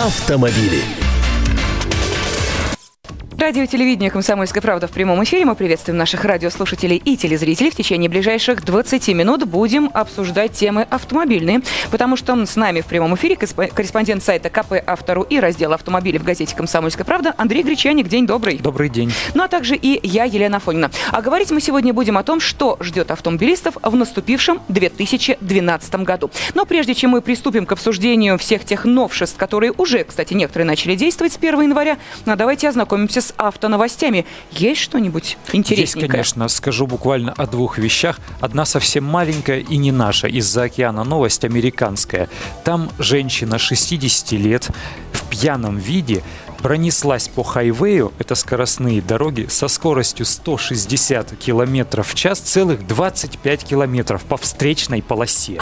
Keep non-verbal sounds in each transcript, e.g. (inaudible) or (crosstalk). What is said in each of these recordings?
автомобили. Радио телевидение «Комсомольская правда» в прямом эфире. Мы приветствуем наших радиослушателей и телезрителей. В течение ближайших 20 минут будем обсуждать темы автомобильные, потому что с нами в прямом эфире корреспондент сайта КП Автору и раздела автомобилей в газете «Комсомольская правда» Андрей Гречаник. День добрый. Добрый день. Ну а также и я, Елена Афонина. А говорить мы сегодня будем о том, что ждет автомобилистов в наступившем 2012 году. Но прежде чем мы приступим к обсуждению всех тех новшеств, которые уже, кстати, некоторые начали действовать с 1 января, ну, давайте ознакомимся с автоновостями. Есть что-нибудь интересненькое? Есть, конечно. Скажу буквально о двух вещах. Одна совсем маленькая и не наша, из-за океана новость американская. Там женщина 60 лет в пьяном виде пронеслась по хайвею, это скоростные дороги, со скоростью 160 км в час целых 25 километров по встречной полосе.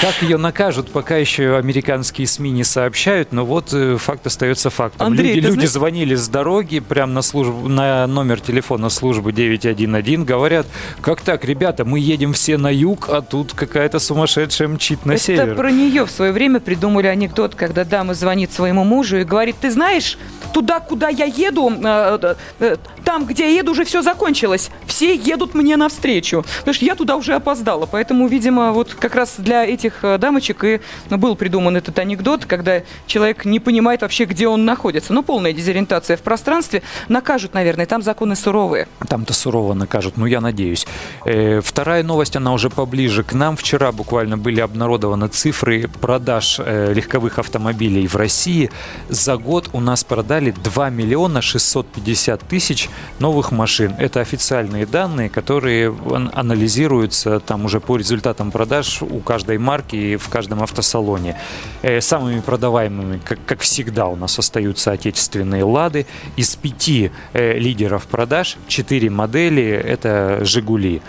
Как ее накажут, пока еще американские СМИ не сообщают, но вот э, факт остается фактом. Андрей, люди, люди знаешь... звонили с дороги прямо на, службу, на номер телефона службы 911, говорят, как так, ребята, мы едем все на юг, а тут какая-то сумасшедшая мчит на Это север. про нее в свое время придумали анекдот, когда дама звонит своему мужу и говорит, ты знаешь, туда, куда я еду, э, э, там, где я еду, уже все закончилось. Все едут мне навстречу. Потому что я туда уже опоздала. Поэтому, видимо, вот как раз для этих э, дамочек и был придуман этот анекдот, когда человек не понимает вообще, где он находится. Ну, полная дезориентация в пространстве. Накажут, наверное, там законы суровые. Там-то сурово накажут, ну, я надеюсь. Э, вторая новость, она уже поближе к нам. Вчера буквально были обнародованы цифры продаж э, легковых автомобилей в России. За год у нас продали 2 миллиона 650 тысяч новых машин. Это официальные данные, которые анализируются там уже по результатам продаж у каждой марки и в каждом автосалоне. Э, самыми продаваемыми, как, как всегда, у нас остаются отечественные «Лады». Из пяти э, лидеров продаж четыре модели – это «Жигули»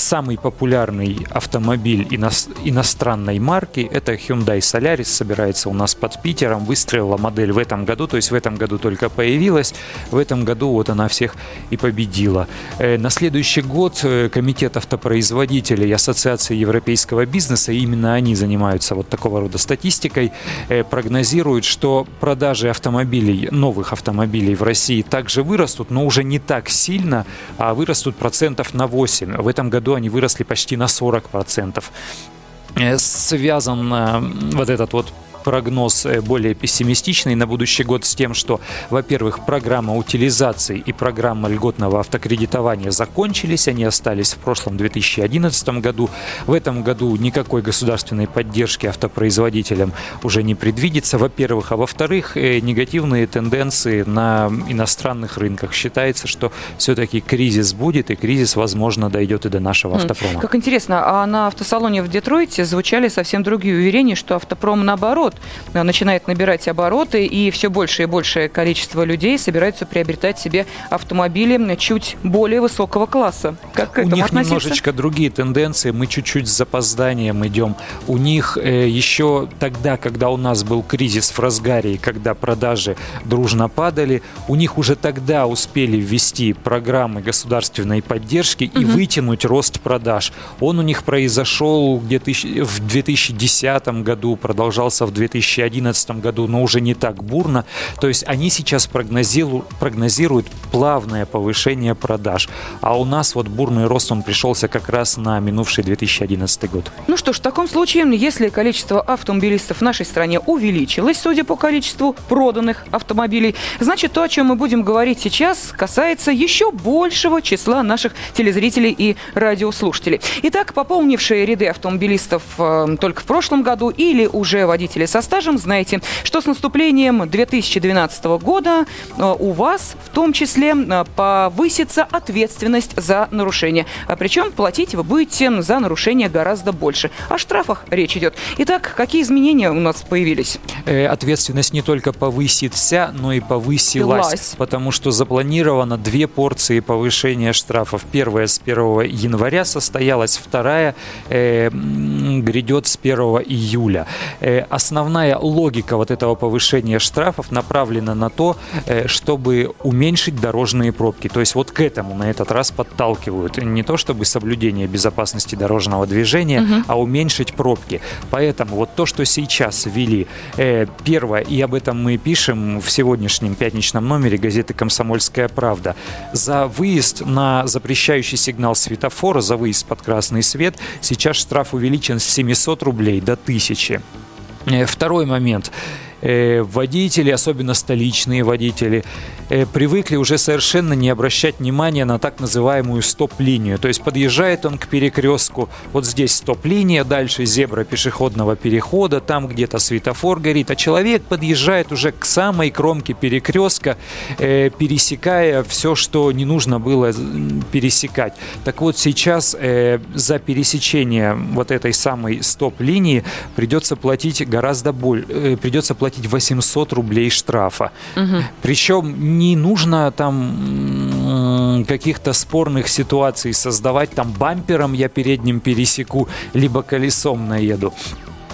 самый популярный автомобиль ино иностранной марки – это Hyundai Solaris, собирается у нас под Питером, выстрелила модель в этом году, то есть в этом году только появилась, в этом году вот она всех и победила. Э, на следующий год э, Комитет автопроизводителей Ассоциации европейского бизнеса, именно они занимаются вот такого рода статистикой, э, прогнозируют, что продажи автомобилей, новых автомобилей в России также вырастут, но уже не так сильно, а вырастут процентов на 8. В этом году году они выросли почти на 40%. Э, связан э, вот этот вот прогноз э, более пессимистичный на будущий год с тем, что, во-первых, программа утилизации и программа льготного автокредитования закончились, они остались в прошлом 2011 году. В этом году никакой государственной поддержки автопроизводителям уже не предвидится, во-первых, а во-вторых, э, негативные тенденции на иностранных рынках. Считается, что все-таки кризис будет, и кризис, возможно, дойдет и до нашего автопрома. Как интересно, а на автосалоне в Детройте звучали совсем другие уверения, что автопром наоборот начинает набирать обороты, и все больше и большее количество людей собираются приобретать себе автомобили чуть более высокого класса. Как к У них относиться? немножечко другие тенденции, мы чуть-чуть с запозданием идем. У них э, еще тогда, когда у нас был кризис в разгаре, и когда продажи дружно падали, у них уже тогда успели ввести программы государственной поддержки угу. и вытянуть рост продаж. Он у них произошел где-то в 2010 году, продолжался в 2011 году, но уже не так бурно. То есть они сейчас прогнозируют, плавное повышение продаж. А у нас вот бурный рост, он пришелся как раз на минувший 2011 год. Ну что ж, в таком случае, если количество автомобилистов в нашей стране увеличилось, судя по количеству проданных автомобилей, значит то, о чем мы будем говорить сейчас, касается еще большего числа наших телезрителей и радиослушателей. Итак, пополнившие ряды автомобилистов э, только в прошлом году или уже водители со стажем, знаете, что с наступлением 2012 года э, у вас в том числе э, повысится ответственность за нарушение. А причем платить вы будете за нарушение гораздо больше. О штрафах речь идет. Итак, какие изменения у нас появились? Э, ответственность не только повысится, но и повысилась. Пилась. Потому что запланировано две порции повышения штрафов. Первая с 1 января состоялась, вторая э, грядет с 1 июля. Э, основная основная логика вот этого повышения штрафов направлена на то, э, чтобы уменьшить дорожные пробки. То есть вот к этому на этот раз подталкивают. Не то чтобы соблюдение безопасности дорожного движения, угу. а уменьшить пробки. Поэтому вот то, что сейчас ввели, э, первое, и об этом мы пишем в сегодняшнем пятничном номере газеты «Комсомольская правда», за выезд на запрещающий сигнал светофора, за выезд под красный свет, сейчас штраф увеличен с 700 рублей до 1000. Э, второй момент. Э, водители, особенно столичные водители, э, привыкли уже совершенно не обращать внимания на так называемую стоп-линию. То есть подъезжает он к перекрестку, вот здесь стоп-линия, дальше зебра пешеходного перехода, там где-то светофор горит, а человек подъезжает уже к самой кромке перекрестка, э, пересекая все, что не нужно было пересекать. Так вот сейчас за пересечение вот этой самой стоп-линии придется платить гораздо больше, придется платить заплатить 800 рублей штрафа. Угу. Причем не нужно там каких-то спорных ситуаций создавать, там бампером я передним пересеку, либо колесом наеду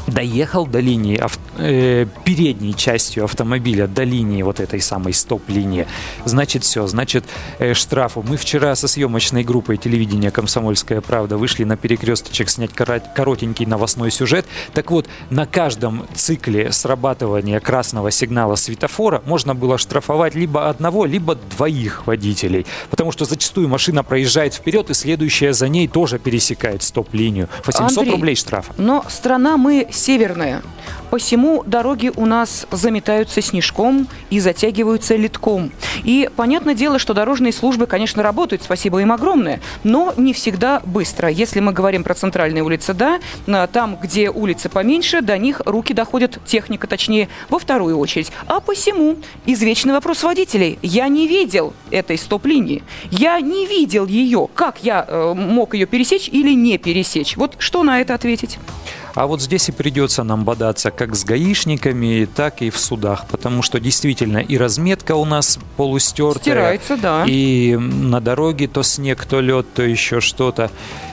доехал до линии э, передней частью автомобиля до линии вот этой самой стоп-линии, значит все, значит э, штрафу. Мы вчера со съемочной группой телевидения «Комсомольская правда» вышли на перекресточек снять коротенький новостной сюжет. Так вот, на каждом цикле срабатывания красного сигнала светофора можно было штрафовать либо одного, либо двоих водителей. Потому что зачастую машина проезжает вперед, и следующая за ней тоже пересекает стоп-линию. 800 Андрей, рублей штрафа. Но страна мы северная. Посему дороги у нас заметаются снежком и затягиваются литком. И понятное дело, что дорожные службы, конечно, работают, спасибо им огромное, но не всегда быстро. Если мы говорим про центральные улицы, да, там, где улицы поменьше, до них руки доходят, техника точнее, во вторую очередь. А посему извечный вопрос водителей. Я не видел этой стоп-линии. Я не видел ее. Как я э, мог ее пересечь или не пересечь? Вот что на это ответить? А вот здесь и придется нам бодаться как с гаишниками, так и в судах, потому что действительно и разметка у нас полустертая. Стирается, да. И на дороге то снег, то лед, то еще что-то.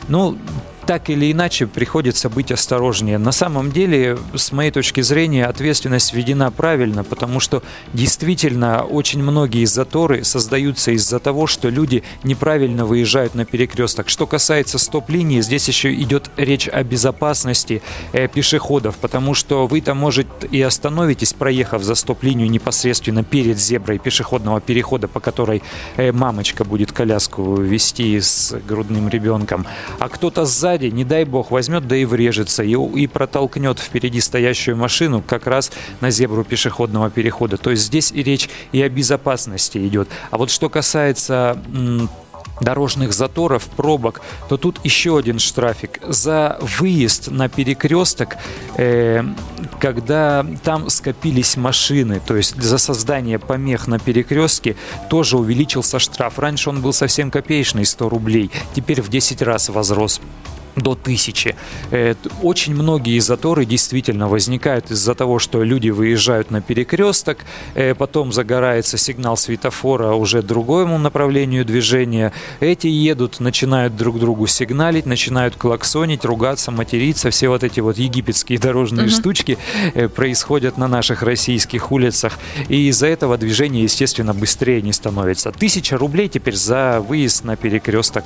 Ну, так или иначе приходится быть осторожнее. На самом деле, с моей точки зрения, ответственность введена правильно, потому что действительно очень многие заторы создаются из-за того, что люди неправильно выезжают на перекресток. Что касается стоп-линии, здесь еще идет речь о безопасности э, пешеходов, потому что вы там, может, и остановитесь, проехав за стоп-линию непосредственно перед зеброй пешеходного перехода, по которой э, мамочка будет коляску вести с грудным ребенком, а кто-то сзади сзади, не дай бог, возьмет да и врежется, и, и протолкнет впереди стоящую машину как раз на зебру пешеходного перехода. То есть здесь и речь и о безопасности идет. А вот что касается дорожных заторов, пробок, то тут еще один штрафик. За выезд на перекресток, э, когда там скопились машины, то есть за создание помех на перекрестке, тоже увеличился штраф. Раньше он был совсем копеечный, 100 рублей, теперь в 10 раз возрос до тысячи. Э, очень многие заторы действительно возникают из-за того, что люди выезжают на перекресток, э, потом загорается сигнал светофора уже другому направлению движения. Эти едут, начинают друг другу сигналить, начинают клаксонить, ругаться, материться. Все вот эти вот египетские дорожные угу. штучки э, происходят на наших российских улицах. И из-за этого движение, естественно, быстрее не становится. Тысяча рублей теперь за выезд на перекресток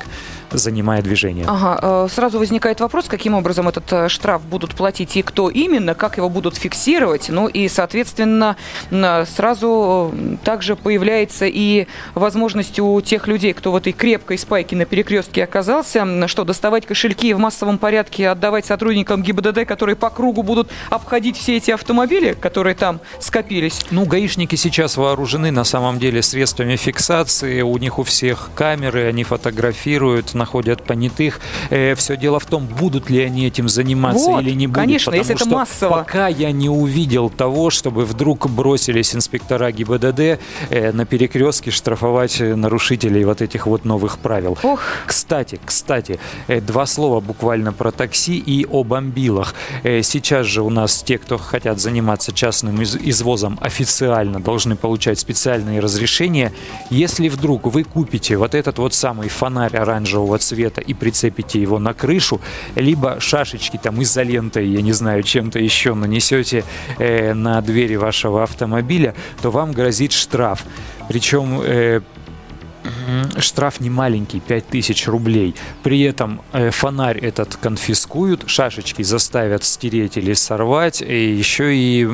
занимает движение. Ага, сразу сразу возникает вопрос, каким образом этот э, штраф будут платить и кто именно, как его будут фиксировать. Ну и, соответственно, сразу э, также появляется и возможность у тех людей, кто в этой крепкой спайке на перекрестке оказался, что доставать кошельки в массовом порядке, отдавать сотрудникам ГИБДД, которые по кругу будут обходить все эти автомобили, которые там скопились. Ну, гаишники сейчас вооружены на самом деле средствами фиксации, у них у всех камеры, они фотографируют, находят понятых, э, все Дело в том, будут ли они этим заниматься вот, или не будут. Конечно, если это массово. Пока я не увидел того, чтобы вдруг бросились инспектора ГИБДД э, на перекрестке штрафовать нарушителей вот этих вот новых правил. Ох. Кстати, кстати, э, два слова буквально про такси и о бомбилах. Э, сейчас же у нас те, кто хотят заниматься частным из извозом, официально должны получать специальные разрешения. Если вдруг вы купите вот этот вот самый фонарь оранжевого цвета и прицепите его на крышу, крышу, либо шашечки там изолентой, я не знаю, чем-то еще нанесете э, на двери вашего автомобиля, то вам грозит штраф. Причем э, штраф не маленький, 5000 рублей. При этом э, фонарь этот конфискуют, шашечки заставят стереть или сорвать, и еще и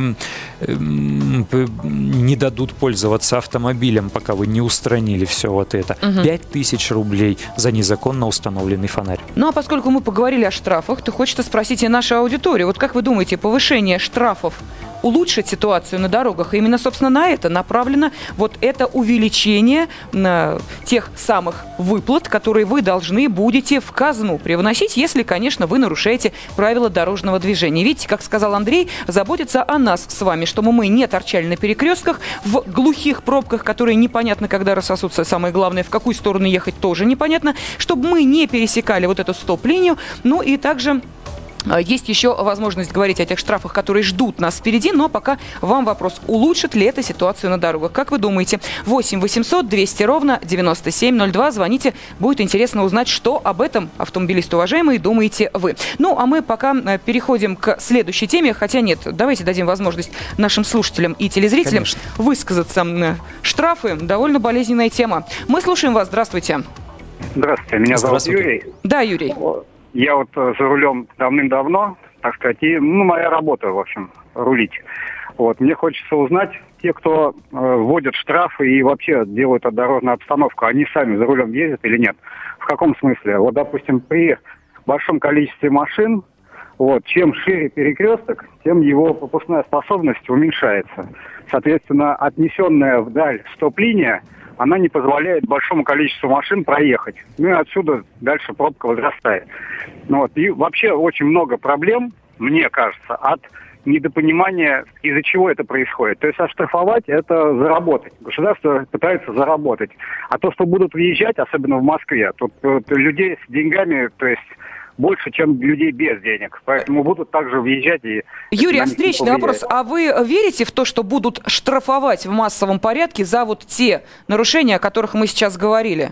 не дадут пользоваться автомобилем, пока вы не устранили все вот это. Угу. 5000 рублей за незаконно установленный фонарь. Ну а поскольку мы поговорили о штрафах, то хочется спросить и нашу аудиторию. Вот как вы думаете, повышение штрафов улучшить ситуацию на дорогах. И именно, собственно, на это направлено вот это увеличение на тех самых выплат, которые вы должны будете в казну привносить, если, конечно, вы нарушаете правила дорожного движения. Видите, как сказал Андрей, заботиться о нас с вами, чтобы мы не торчали на перекрестках, в глухих пробках, которые непонятно, когда рассосутся, самое главное, в какую сторону ехать тоже непонятно, чтобы мы не пересекали вот эту стоп-линию, ну и также есть еще возможность говорить о тех штрафах, которые ждут нас впереди, но пока вам вопрос, улучшит ли это ситуацию на дорогах. Как вы думаете? 8 800 200 ровно 9702. Звоните, будет интересно узнать, что об этом, автомобилист уважаемый, думаете вы. Ну, а мы пока э, переходим к следующей теме, хотя нет, давайте дадим возможность нашим слушателям и телезрителям Конечно. высказаться. Штрафы – довольно болезненная тема. Мы слушаем вас, здравствуйте. Здравствуйте, меня зовут Юрий. Да, Юрий. Я вот э, за рулем давным-давно, так сказать, и, ну, моя работа, в общем, рулить. Вот, мне хочется узнать, те, кто э, вводят штрафы и вообще делают дорожную обстановку, они сами за рулем ездят или нет? В каком смысле? Вот, допустим, при большом количестве машин, вот, чем шире перекресток, тем его пропускная способность уменьшается. Соответственно, отнесенная вдаль стоп-линия – она не позволяет большому количеству машин проехать. Ну и отсюда дальше пробка возрастает. Ну, вот. И вообще очень много проблем, мне кажется, от недопонимания, из-за чего это происходит. То есть оштрафовать – это заработать. Государство пытается заработать. А то, что будут въезжать, особенно в Москве, тут, тут людей с деньгами, то есть больше, чем людей без денег. Поэтому будут также въезжать и... Юрий, встречный вопрос. А вы верите в то, что будут штрафовать в массовом порядке за вот те нарушения, о которых мы сейчас говорили?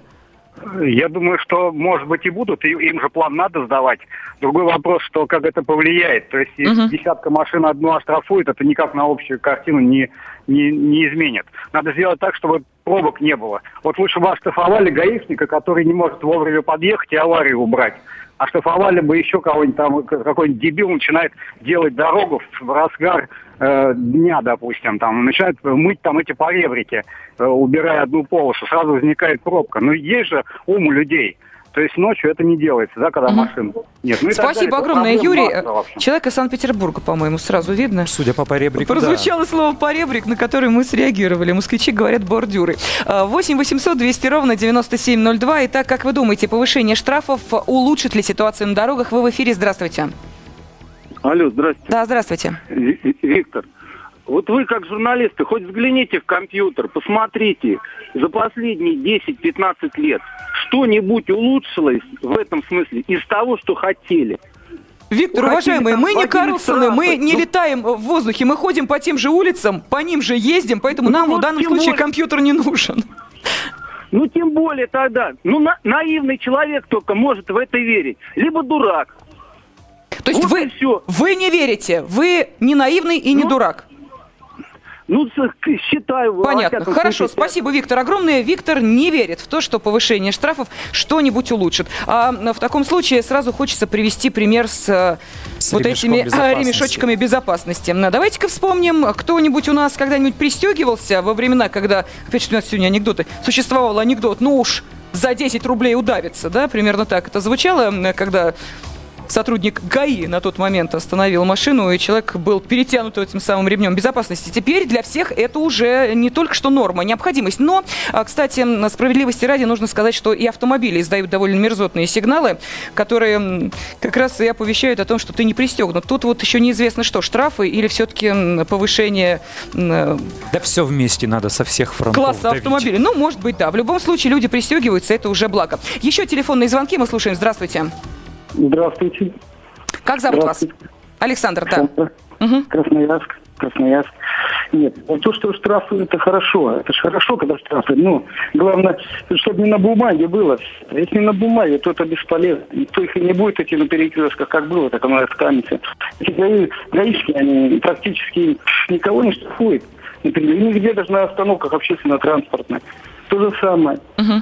Я думаю, что, может быть, и будут, и им же план надо сдавать. Другой вопрос, что как это повлияет. То есть, если uh-huh. десятка машин одну оштрафует, это никак на общую картину не, не, не изменит. Надо сделать так, чтобы пробок не было. Вот лучше бы оштрафовали гаишника, который не может вовремя подъехать и аварию убрать оштрафовали бы еще кого-нибудь там, какой-нибудь дебил начинает делать дорогу в разгар э, дня, допустим, там, начинает мыть там эти поребрики, э, убирая одну полосу, сразу возникает пробка. Ну, есть же ум у людей. То есть ночью это не делается, да, когда машин нет. Ну, Спасибо огромное, Юрий. Человек из Санкт-Петербурга, по-моему, сразу видно. Судя по поребрику, Прозвучало да. слово поребрик, на который мы среагировали. Москвичи говорят бордюры. 8 800 200 ровно 9702. Итак, как вы думаете, повышение штрафов улучшит ли ситуацию на дорогах? Вы в эфире, здравствуйте. Алло, здравствуйте. Да, здравствуйте. Виктор, вот вы как журналисты, хоть взгляните в компьютер, посмотрите, за последние 10-15 лет что-нибудь улучшилось в этом смысле из того, что хотели? Виктор, уважаемый, мы не Карлсоны, мы не ну, летаем в воздухе, мы ходим по тем же улицам, по ним же ездим, поэтому ну, нам в данном случае более... компьютер не нужен. Ну, тем более тогда. Ну, на, наивный человек только может в это верить. Либо дурак. То есть вот вы, вы не верите, вы не наивный и не ну, дурак. Ну, считаю. Понятно. Хорошо, случае, спасибо, Виктор. Огромное. Виктор не верит в то, что повышение штрафов что-нибудь улучшит. А в таком случае сразу хочется привести пример с, э, с вот этими безопасности. ремешочками безопасности. Давайте-ка вспомним, кто-нибудь у нас когда-нибудь пристегивался во времена, когда, опять же, у нас сегодня анекдоты, существовал анекдот, ну уж за 10 рублей удавится, да, примерно так это звучало, когда сотрудник ГАИ на тот момент остановил машину, и человек был перетянут этим самым ремнем безопасности. Теперь для всех это уже не только что норма, необходимость. Но, а, кстати, справедливости ради нужно сказать, что и автомобили издают довольно мерзотные сигналы, которые как раз и оповещают о том, что ты не пристегнут. Тут вот еще неизвестно что, штрафы или все-таки повышение... Да все вместе надо со всех фронтов Класса давить. автомобилей. Ну, может быть, да. В любом случае люди пристегиваются, это уже благо. Еще телефонные звонки мы слушаем. Здравствуйте. Здравствуйте. Как зовут вас? Александр, да. Угу. Красноярск. Красноярск. Нет, вот то, что штрафы, это хорошо. Это же хорошо, когда штрафы. Ну, главное, чтобы не на бумаге было. Если не на бумаге, то это бесполезно. Никто их и не будет идти на перекрестках, как было, так оно и останется. Эти гаи, гаишки, они практически никого не штрафуют. Например, нигде даже на остановках общественно-транспортных. То же самое. Угу.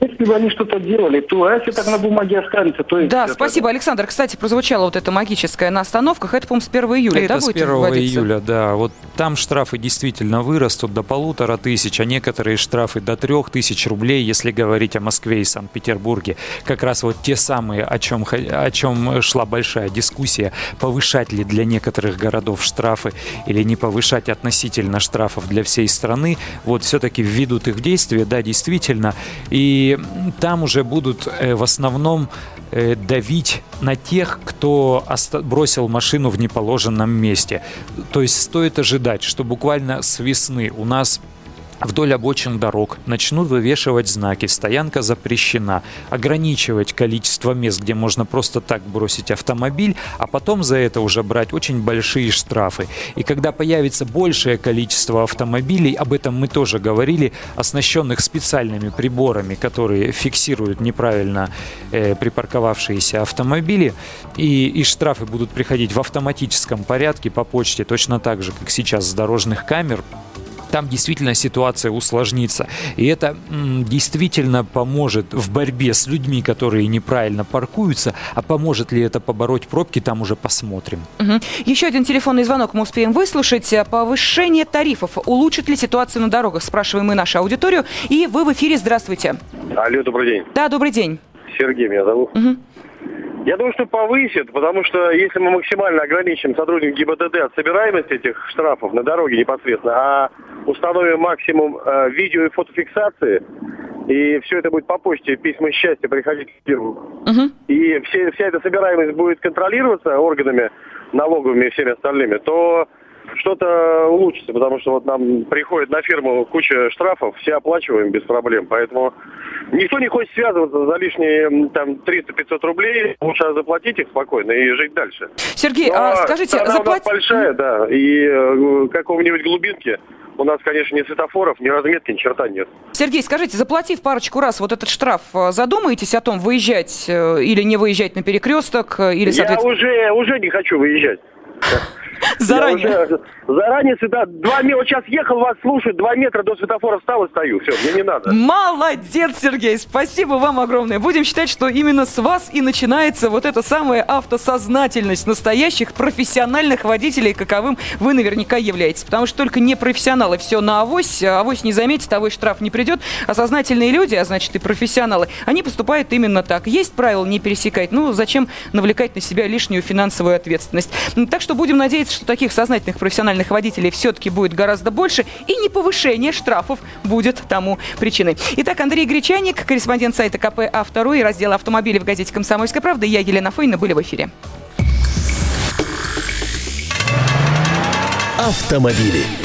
Если бы они что-то делали, то а если так на бумаге останется, то... Да, спасибо, Александр. Кстати, прозвучала вот эта магическая на остановках. Это, по-моему, с 1 июля, это да, с 1 июля, да. Вот там штрафы действительно вырастут до полутора тысяч, а некоторые штрафы до трех тысяч рублей, если говорить о Москве и Санкт-Петербурге. Как раз вот те самые, о чем, о чем шла большая дискуссия, повышать ли для некоторых городов штрафы или не повышать относительно штрафов для всей страны. Вот все-таки введут их в действие, да, действительно. И там уже будут э, в основном э, давить на тех, кто бросил машину в неположенном месте. То есть стоит ожидать, что буквально с весны у нас вдоль обочин дорог начнут вывешивать знаки «Стоянка запрещена», ограничивать количество мест, где можно просто так бросить автомобиль, а потом за это уже брать очень большие штрафы. И когда появится большее количество автомобилей, об этом мы тоже говорили, оснащенных специальными приборами, которые фиксируют неправильно э, припарковавшиеся автомобили, и, и штрафы будут приходить в автоматическом порядке по почте, точно так же, как сейчас с дорожных камер, там действительно ситуация усложнится. И это действительно поможет в борьбе с людьми, которые неправильно паркуются. А поможет ли это побороть пробки, там уже посмотрим. Угу. Еще один телефонный звонок мы успеем выслушать. Повышение тарифов улучшит ли ситуацию на дорогах? Спрашиваем мы нашу аудиторию. И вы в эфире. Здравствуйте. Алло, добрый день. Да, добрый день. Сергей меня зовут. Угу. Я думаю, что повысит, потому что если мы максимально ограничим сотрудников ГИБДД от собираемости этих штрафов на дороге непосредственно, а установим максимум э, видео и фотофиксации, и все это будет по почте, письма счастья приходить к фирму. Угу. И все, вся эта собираемость будет контролироваться органами налоговыми и всеми остальными, то что-то улучшится, потому что вот нам приходит на фирму куча штрафов, все оплачиваем без проблем, поэтому никто не хочет связываться за лишние там 300-500 рублей, лучше заплатить их спокойно и жить дальше. Сергей, Но а скажите, заплатить... большая, да, и э, какого-нибудь глубинки у нас, конечно, ни светофоров, ни разметки, ни черта нет. Сергей, скажите, заплатив парочку раз вот этот штраф, э, задумаетесь о том, выезжать э, или не выезжать на перекресток? Или, соответственно... Я уже, уже не хочу выезжать. (laughs) Заранее. уже, заранее сюда. Два метра. Сейчас ехал, вас слушать. Два метра до светофора встал и стою. Все, мне не надо. Молодец, Сергей. Спасибо вам огромное. Будем считать, что именно с вас и начинается вот эта самая автосознательность настоящих профессиональных водителей, каковым вы наверняка являетесь. Потому что только не профессионалы все на авось. Авось не заметит, авось штраф не придет. А сознательные люди, а значит и профессионалы, они поступают именно так. Есть правила не пересекать. Ну, зачем навлекать на себя лишнюю финансовую ответственность? Так что будем надеяться, что таких сознательных профессиональных водителей все-таки будет гораздо больше, и не повышение штрафов будет тому причиной. Итак, Андрей Гречаник, корреспондент сайта КП «Автору» и раздела автомобилей в газете «Комсомольская правда». Я, Елена Фойна, были в эфире. Автомобили.